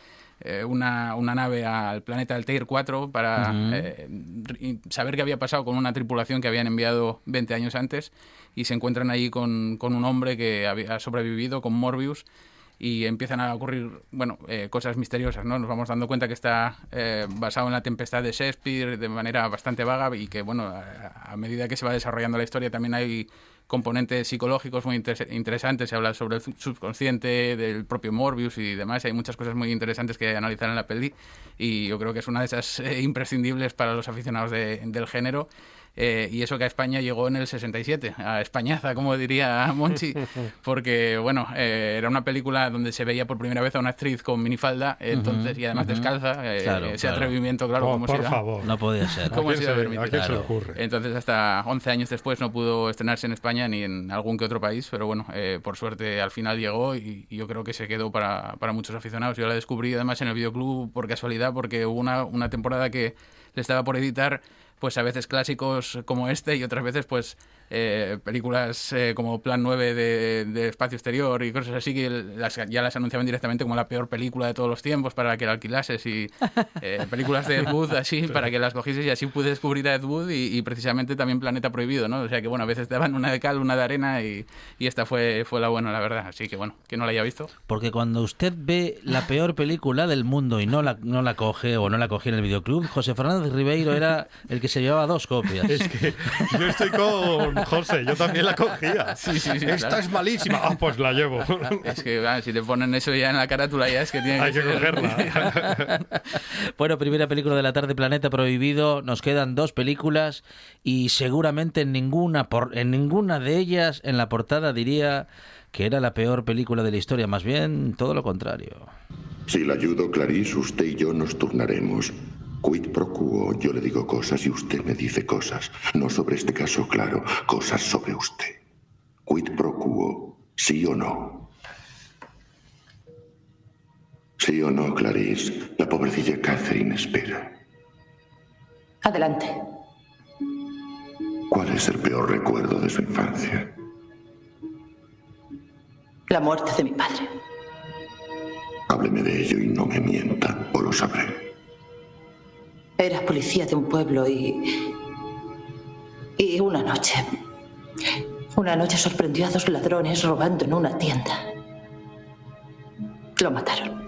S12: eh, una, una, nave al planeta Altair 4 para uh -huh. eh, saber qué había pasado con una tripulación que habían enviado 20 años antes y se encuentran ahí con, con un hombre que había sobrevivido, con Morbius, y empiezan a ocurrir bueno eh, cosas misteriosas no nos vamos dando cuenta que está eh, basado en la tempestad de Shakespeare de manera bastante vaga y que bueno a, medida que se va desarrollando la historia también hay componentes psicológicos muy inter interesantes. Se habla sobre el subconsciente del propio Morbius y demás. Hay muchas cosas muy interesantes que analizar en la peli y yo creo que es una de esas eh, imprescindibles para los aficionados de, del género eh, y eso que a España llegó en el 67, a Españaza, como diría Monchi, porque, bueno, eh, era una película donde se veía por primera vez a una actriz con minifalda, entonces, uh -huh, y además uh -huh. descalza, eh,
S3: claro,
S12: ese
S3: claro.
S12: atrevimiento, claro,
S8: Oh,
S12: como
S8: por
S12: da-
S8: favor.
S3: No podía ser.
S12: ¿Cómo
S8: ¿A
S12: se
S8: se-
S12: Claro.
S8: ocurre?
S12: Entonces, hasta 11 años después no pudo estrenarse en España ni en algún que otro país, pero bueno, eh, por suerte al final llegó y, y yo creo que se quedó para, para muchos aficionados. Yo la descubrí además en el videoclub por casualidad, porque hubo una, una temporada que le estaba por editar, pues a veces clásicos como este y otras veces, pues eh, películas eh, como Plan 9 de, Espacio Exterior y cosas así que ya las anunciaban directamente como la peor película de todos los tiempos para que la alquilases y eh, películas de Ed Wood así para que las cogieses y así pude descubrir a Ed Wood y, precisamente también Planeta Prohibido, ¿no? O sea que bueno, a veces te daban una de cal, una de arena y, y, esta fue, fue la buena, la verdad. Así que bueno, que no la haya visto.
S3: Porque cuando usted ve la peor película del mundo y no la, no la coge o no la cogía en el videoclub, José Fernández Ribeiro era el que se llevaba dos copias.
S8: Es que yo estoy con José, yo también la cogía. Esta es malísima. Ah, pues la llevo.
S12: Es que si te ponen eso ya en la carátula ya es que tiene
S8: Hay
S12: que,
S8: cogerla.
S3: bueno, primera película de la tarde, Planeta Prohibido. Nos quedan dos películas y seguramente en ninguna, por, en ninguna de ellas en la portada diría que era la peor película de la historia. Más bien, todo lo contrario.
S15: Si la ayudo, Clarice, usted y yo nos turnaremos. Quid pro quo, yo le digo cosas y usted me dice cosas. No sobre este caso, claro, cosas sobre usted. Quid pro quo, sí o no. Sí o no, Clarice, la pobrecilla Catherine espera.
S16: Adelante.
S15: ¿Cuál es el peor recuerdo de su infancia?
S16: La muerte de mi padre.
S15: Hábleme de ello y no me mienta, o lo sabré.
S16: Era policía de un pueblo y... Y una noche... Una noche sorprendió a dos ladrones robando en una tienda. Lo mataron.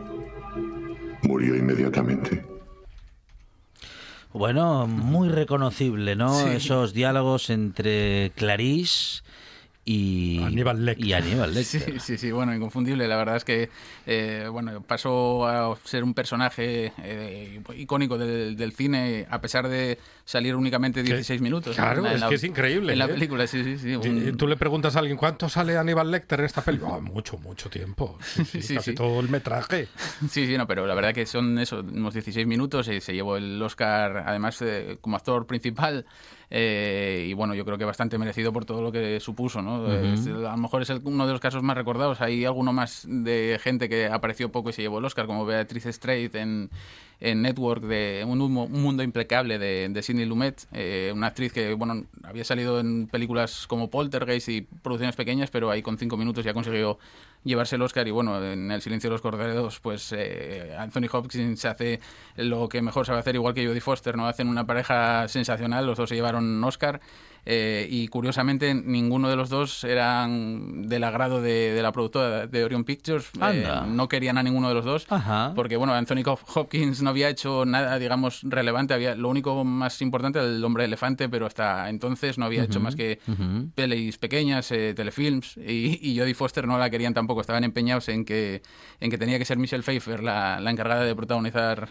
S15: Murió inmediatamente.
S3: Bueno, muy reconocible, ¿no? Esos diálogos entre Clarice y
S8: Aníbal Lecter.
S3: Y Aníbal
S12: Lecter. Sí, sí, sí, bueno, inconfundible. La verdad es que eh, bueno, pasó a ser un personaje eh, icónico del, cine a pesar de salir únicamente 16 minutos.
S8: Claro, es que es increíble.
S12: En la
S8: ¿eh?
S12: película, sí, sí, sí.
S8: Tú le preguntas a alguien cuánto sale Aníbal Lecter en esta película. Oh, mucho, mucho tiempo. Sí, casi todo el metraje.
S12: Sí, sí, no, pero la verdad que son eso, unos 16 minutos y se llevó el Oscar, además, como actor principal. Eh, y bueno, yo creo que bastante merecido por todo lo que supuso, ¿no? a lo mejor es uno de los casos más recordados. Hay alguno más de gente que apareció poco y se llevó el Oscar, como Beatriz Strait en, en Network de un, mundo impecable de, de Sidney Lumet, eh, una actriz que bueno había salido en películas como Poltergeist y producciones pequeñas, pero ahí con cinco minutos ya consiguió llevarse el Oscar y bueno, en El silencio de los corderos, pues eh, Anthony Hopkins hace lo que mejor sabe hacer, igual que Jodie Foster, ¿no? Hacen una pareja sensacional, los dos se llevaron un Oscar eh, y curiosamente ninguno de los dos eran del agrado de, la productora de Orion Pictures. Eh, no querían a ninguno de los dos. Porque, bueno, Anthony Hopkins no había hecho nada, digamos, relevante. Había, lo único más importante era el hombre elefante, pero hasta entonces no había hecho más que pelis pequeñas, eh, telefilms. Y, y, Jodie Foster no la querían tampoco. Estaban empeñados en que, en que tenía que ser Michelle Pfeiffer la, la encargada de protagonizar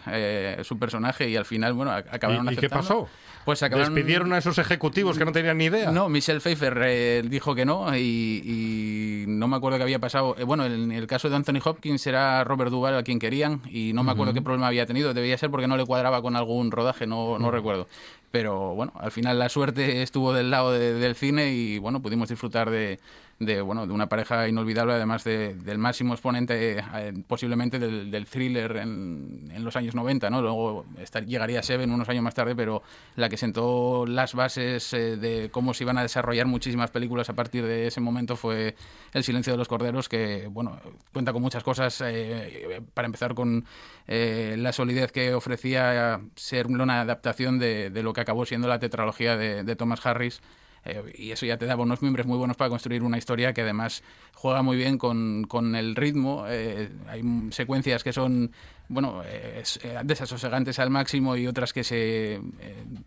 S12: su personaje. Y al final, bueno, acabaron
S8: ¿Y,
S12: ¿y
S8: qué pasó?
S12: Pues
S8: Despidieron a esos ejecutivos que no tenían ni idea.
S12: No, Michelle Pfeiffer eh, dijo que no y, no me acuerdo qué había pasado. Eh, bueno, en el caso de Anthony Hopkins era Robert Duvall a quien querían y no me acuerdo qué problema había tenido. Debía ser porque no le cuadraba con algún rodaje, no, no recuerdo. Pero bueno, al final la suerte estuvo del lado del cine y bueno, pudimos disfrutar de, de, bueno, de una pareja inolvidable, además del máximo exponente eh, posiblemente del, thriller en, los años 90, ¿no? Luego llegaría Seven unos años más tarde, pero la que sentó las bases eh, de cómo se iban a desarrollar muchísimas películas a partir de ese momento fue El silencio de los corderos, que, bueno, cuenta con muchas cosas, eh, para empezar con la solidez que ofrecía ser una adaptación de, de, lo que acabó siendo la tetralogía de, de Thomas Harris, eh, y eso ya te daba unos miembros muy buenos para construir una historia que además juega muy bien con, con el ritmo. Eh, hay secuencias que son bueno, eh, desasosegantes al máximo y otras que se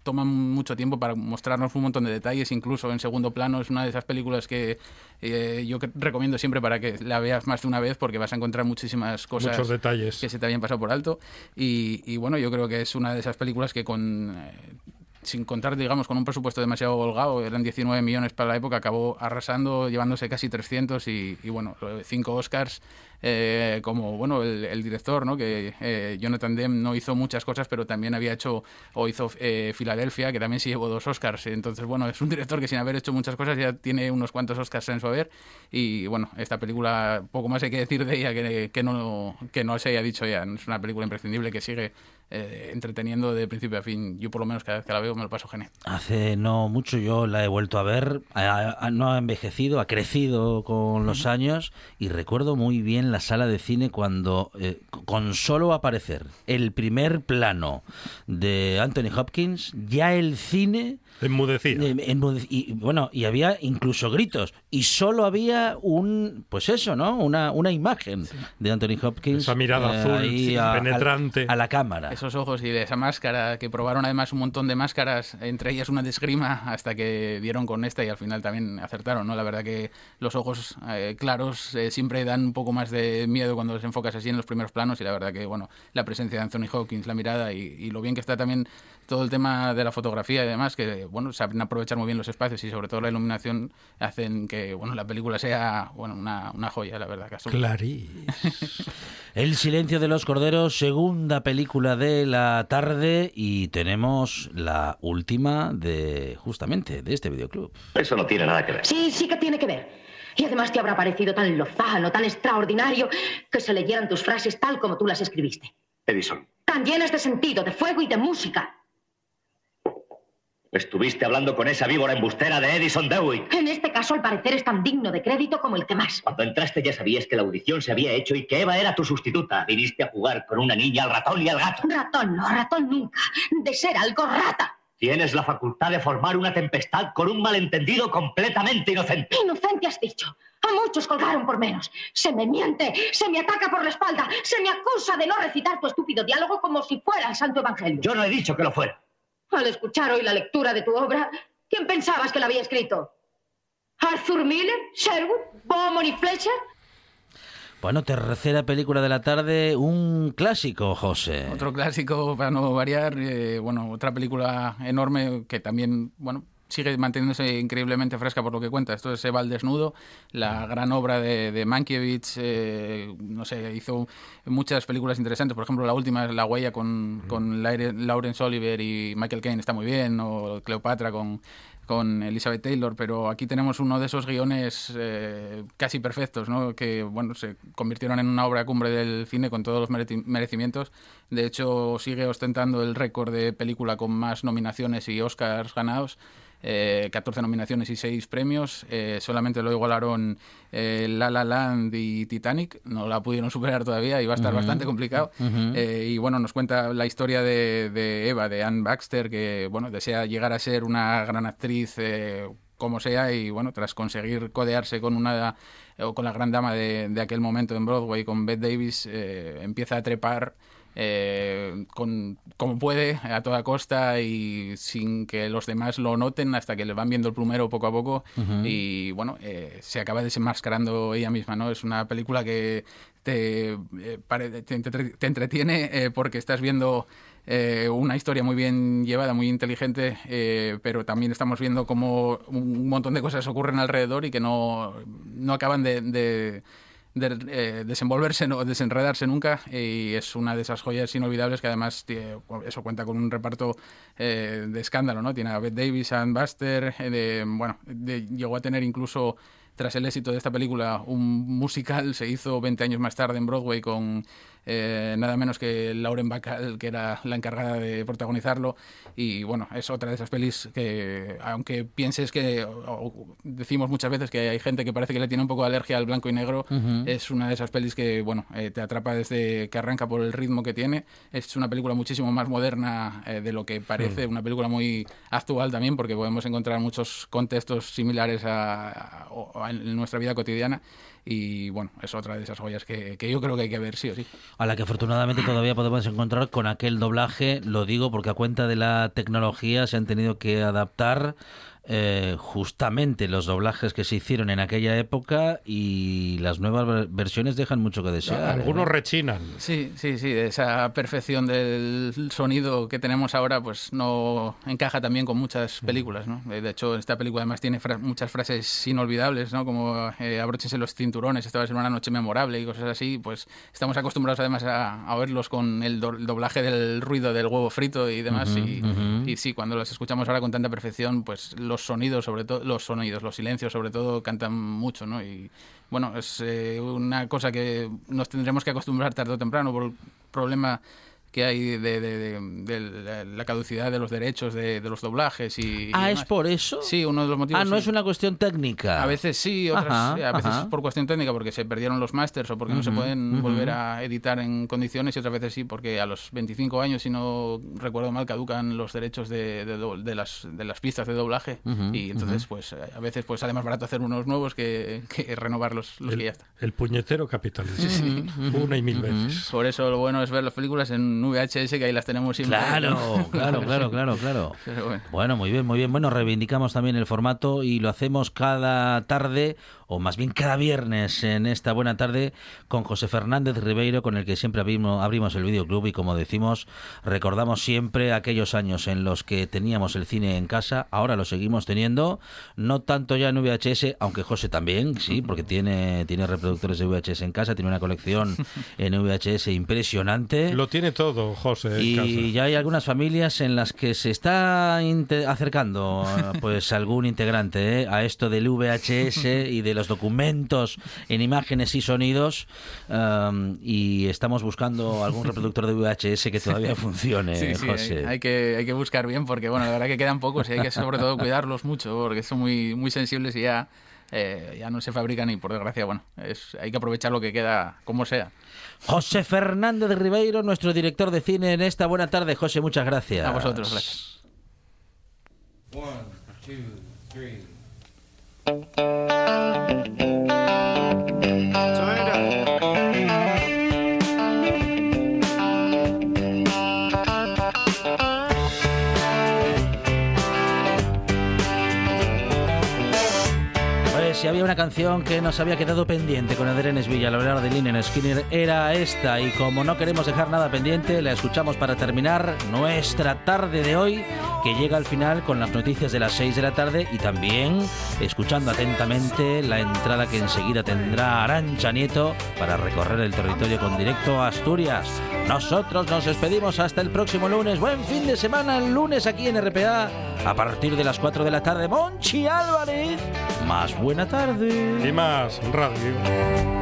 S12: toman mucho tiempo para mostrarnos un montón de detalles, incluso en segundo plano. Es una de esas películas que yo recomiendo siempre para que la veas más de una vez porque vas a encontrar muchísimas cosas
S8: Muchos detalles.
S12: que se te habían pasado por alto. Y, y bueno, yo creo que es una de esas películas que con sin contar, digamos, con un presupuesto demasiado holgado, eran 19 millones para la época, acabó arrasando, llevándose casi 300 y, bueno, cinco Oscars, eh, como, bueno, el, director, ¿no? Que eh, Jonathan Demme no hizo muchas cosas, pero también había hecho, o hizo eh, Filadelfia, que también se llevó dos Oscars. Entonces, bueno, es un director que sin haber hecho muchas cosas ya tiene unos cuantos Oscars en su haber. Y, bueno, esta película, poco más hay que decir de ella que, que, no, que no se haya dicho ya. Es una película imprescindible que sigue eh, entreteniendo de principio a fin. Yo por lo menos cada vez que la veo me lo paso genial.
S3: Hace no mucho yo la he vuelto a ver, no ha envejecido, ha crecido con los años y recuerdo muy bien la sala de cine cuando eh, con solo aparecer el primer plano de Anthony Hopkins, ya el cine
S8: Enmudecía.
S3: y, bueno, y había incluso gritos. Y solo había un, pues eso, ¿no? Una, una imagen de Anthony Hopkins.
S8: Esa mirada eh, azul, penetrante.
S3: A, la cámara.
S12: Esos ojos y esa máscara, que probaron además un montón de máscaras, entre ellas una de esgrima, hasta que dieron con esta y al final también acertaron, ¿no? La verdad que los ojos eh, claros eh, siempre dan un poco más de miedo cuando los enfocas así en los primeros planos y la verdad que, bueno, la presencia de Anthony Hopkins, la mirada y, y lo bien que está también todo el tema de la fotografía y demás, que bueno, saben aprovechar muy bien los espacios y sobre todo la iluminación hacen que bueno, la película sea bueno, una, una joya, la verdad.
S3: Clarís. el silencio de los corderos, segunda película de la tarde y tenemos la última de justamente de este videoclub.
S13: Eso no tiene nada que ver.
S17: Sí, sí que tiene que ver. Y además te habrá parecido tan lozano, tan extraordinario, que se leyeran tus frases tal como tú las escribiste.
S13: Edison.
S17: Tan llenas de sentido, de fuego y de música.
S13: Estuviste hablando con esa víbora embustera de Edison Dewitt.
S17: En este caso, al parecer, es tan digno de crédito como el que más.
S13: Cuando entraste ya sabías que la audición se había hecho y que Eva era tu sustituta. Viniste a jugar con una niña, al ratón y al gato.
S17: Ratón no, ratón nunca. De ser algo rata.
S13: Tienes la facultad de formar una tempestad con un malentendido completamente inocente.
S17: Inocente has dicho. A muchos colgaron por menos. Se me miente, se me ataca por la espalda, se me acusa de no recitar tu estúpido diálogo como si fuera el Santo Evangelio.
S13: Yo no he dicho que lo fuera.
S17: Al escuchar hoy la lectura de tu obra, ¿quién pensabas que la había escrito? ¿Arthur Miller? ¿Sherwood? ¿Bowman y Fletcher?
S3: Bueno, tercera película de la tarde, un clásico, José.
S12: Otro clásico, para no variar, eh, bueno, otra película enorme que también, bueno, sigue manteniéndose increíblemente fresca por lo que cuenta. Esto es Eva al desnudo, la gran obra de, de Mankiewicz. Eh, no sé, hizo muchas películas interesantes. Por ejemplo, la última es La huella con, con Laurence Oliver y Michael Caine, está muy bien. O Cleopatra con con Elizabeth Taylor, pero aquí tenemos uno de esos guiones eh, casi perfectos, ¿no? que bueno, se convirtieron en una obra cumbre del cine con todos los merecimientos. De hecho, sigue ostentando el récord de película con más nominaciones y Oscars ganados eh, 14 nominaciones y 6 premios. Eh, solamente lo igualaron eh, La La Land y Titanic. No la pudieron superar todavía y va a estar bastante complicado. Eh, y bueno, nos cuenta la historia de, Eva, de Anne Baxter, que bueno, desea llegar a ser una gran actriz como sea y bueno, tras conseguir codearse con una o con la gran dama de, de aquel momento en Broadway, con Bette Davis, empieza a trepar eh, con, como puede, a toda costa y sin que los demás lo noten hasta que le van viendo el plumero poco a poco y bueno, eh, se acaba desenmascarando ella misma, ¿no? Es una película que te, eh, te, entretiene eh, porque estás viendo una historia muy bien llevada, muy inteligente, pero también estamos viendo cómo un montón de cosas ocurren alrededor y que no, no acaban de de, eh, desenvolverse o desenredarse nunca y es una de esas joyas inolvidables que además eso cuenta con un reparto eh, de escándalo, ¿no? Tiene a Bette Davis, a Ann Buster, eh, bueno, llegó a tener incluso tras el éxito de esta película un musical, se hizo 20 años más tarde en Broadway con eh, nada menos que Lauren Bacall, que era la encargada de protagonizarlo. Y bueno, es otra de esas pelis que, aunque pienses que, decimos muchas veces que hay gente que parece que le tiene un poco de alergia al blanco y negro, es una de esas pelis que, bueno, eh, te atrapa desde que arranca por el ritmo que tiene. Es una película muchísimo más moderna eh, de lo que parece, una película muy actual también, porque podemos encontrar muchos contextos similares a, en nuestra vida cotidiana y bueno, es otra de esas joyas que, que, yo creo que hay que ver sí o sí.
S3: A la que afortunadamente todavía podemos encontrar con aquel doblaje, lo digo porque a cuenta de la tecnología se han tenido que adaptar eh, justamente los doblajes que se hicieron en aquella época y las nuevas versiones dejan mucho que desear.
S8: Algunos
S3: ¿eh?
S8: rechinan.
S12: Sí, sí, sí. Esa perfección del sonido que tenemos ahora, pues no encaja también con muchas mm. películas, ¿no? De hecho, esta película además tiene muchas frases inolvidables, ¿no? Como eh, abróchense los cinturones, esta va a ser una noche memorable y cosas así. Pues estamos acostumbrados además a, verlos con el, doblaje del ruido del huevo frito y demás. y, y, sí, cuando los escuchamos ahora con tanta perfección, pues los sonidos, sobre todo, los sonidos, los silencios, sobre todo, cantan mucho, ¿no? Y bueno, es eh, una cosa que nos tendremos que acostumbrar tarde o temprano por el problema que hay de, la caducidad de los derechos de, los doblajes y...
S3: Ah, ¿es por eso?
S12: Sí, uno de los motivos...
S3: Ah, no es una cuestión técnica.
S12: A veces sí, otras a veces es por cuestión técnica porque se perdieron los másters o porque no se pueden volver a editar en condiciones y otras veces sí porque a los 25 años, si no recuerdo mal, caducan los derechos de, las, de las pistas de doblaje y entonces pues a veces pues sale más barato hacer unos nuevos que, renovar los, que ya están.
S8: El puñetero capitalista. Una y mil veces.
S12: Por eso lo bueno es ver las películas en VHS, que ahí las tenemos siempre.
S3: Claro, claro, claro, claro, claro. Bueno. muy bien, muy bien. Bueno, reivindicamos también el formato y lo hacemos cada tarde o más bien cada viernes en esta buena tarde con José Fernández Ribeiro, con el que siempre abrimos, abrimos el videoclub y como decimos, recordamos siempre aquellos años en los que teníamos el cine en casa, ahora lo seguimos teniendo, no tanto ya en VHS, aunque José también, sí, porque tiene, tiene reproductores de VHS en casa, tiene una colección en VHS impresionante.
S8: Lo tiene todo, José.
S3: Y ya hay algunas familias en las que se está acercando pues algún integrante ¿eh? a esto del VHS y de los documentos en imágenes y sonidos um, y estamos buscando algún reproductor de VHS que todavía funcione, José.
S12: Hay, que, hay que buscar bien porque, bueno, la verdad que quedan pocos y hay que sobre todo cuidarlos mucho porque son muy, muy sensibles y ya... Eh, ya no se fabrican y por desgracia, bueno, es, hay que aprovechar lo que queda como sea.
S3: José Fernández de Ribeiro, nuestro director de cine en esta buena tarde. José, muchas gracias.
S12: A vosotros, gracias.
S3: Si había una canción que nos había quedado pendiente con Adrián Villa al hablar de Linen Skinner, era esta. Y como no queremos dejar nada pendiente, la escuchamos para terminar nuestra tarde de hoy, que llega al final con las noticias de las 6 de la tarde y también escuchando atentamente la entrada que enseguida tendrá Arancha Nieto para recorrer el territorio con directo a Asturias. Nosotros nos despedimos hasta el próximo lunes. Buen fin de semana el lunes aquí en RPA a partir de las 4 de la tarde. Monchi Álvarez, más buena tarde.
S8: Y más radio.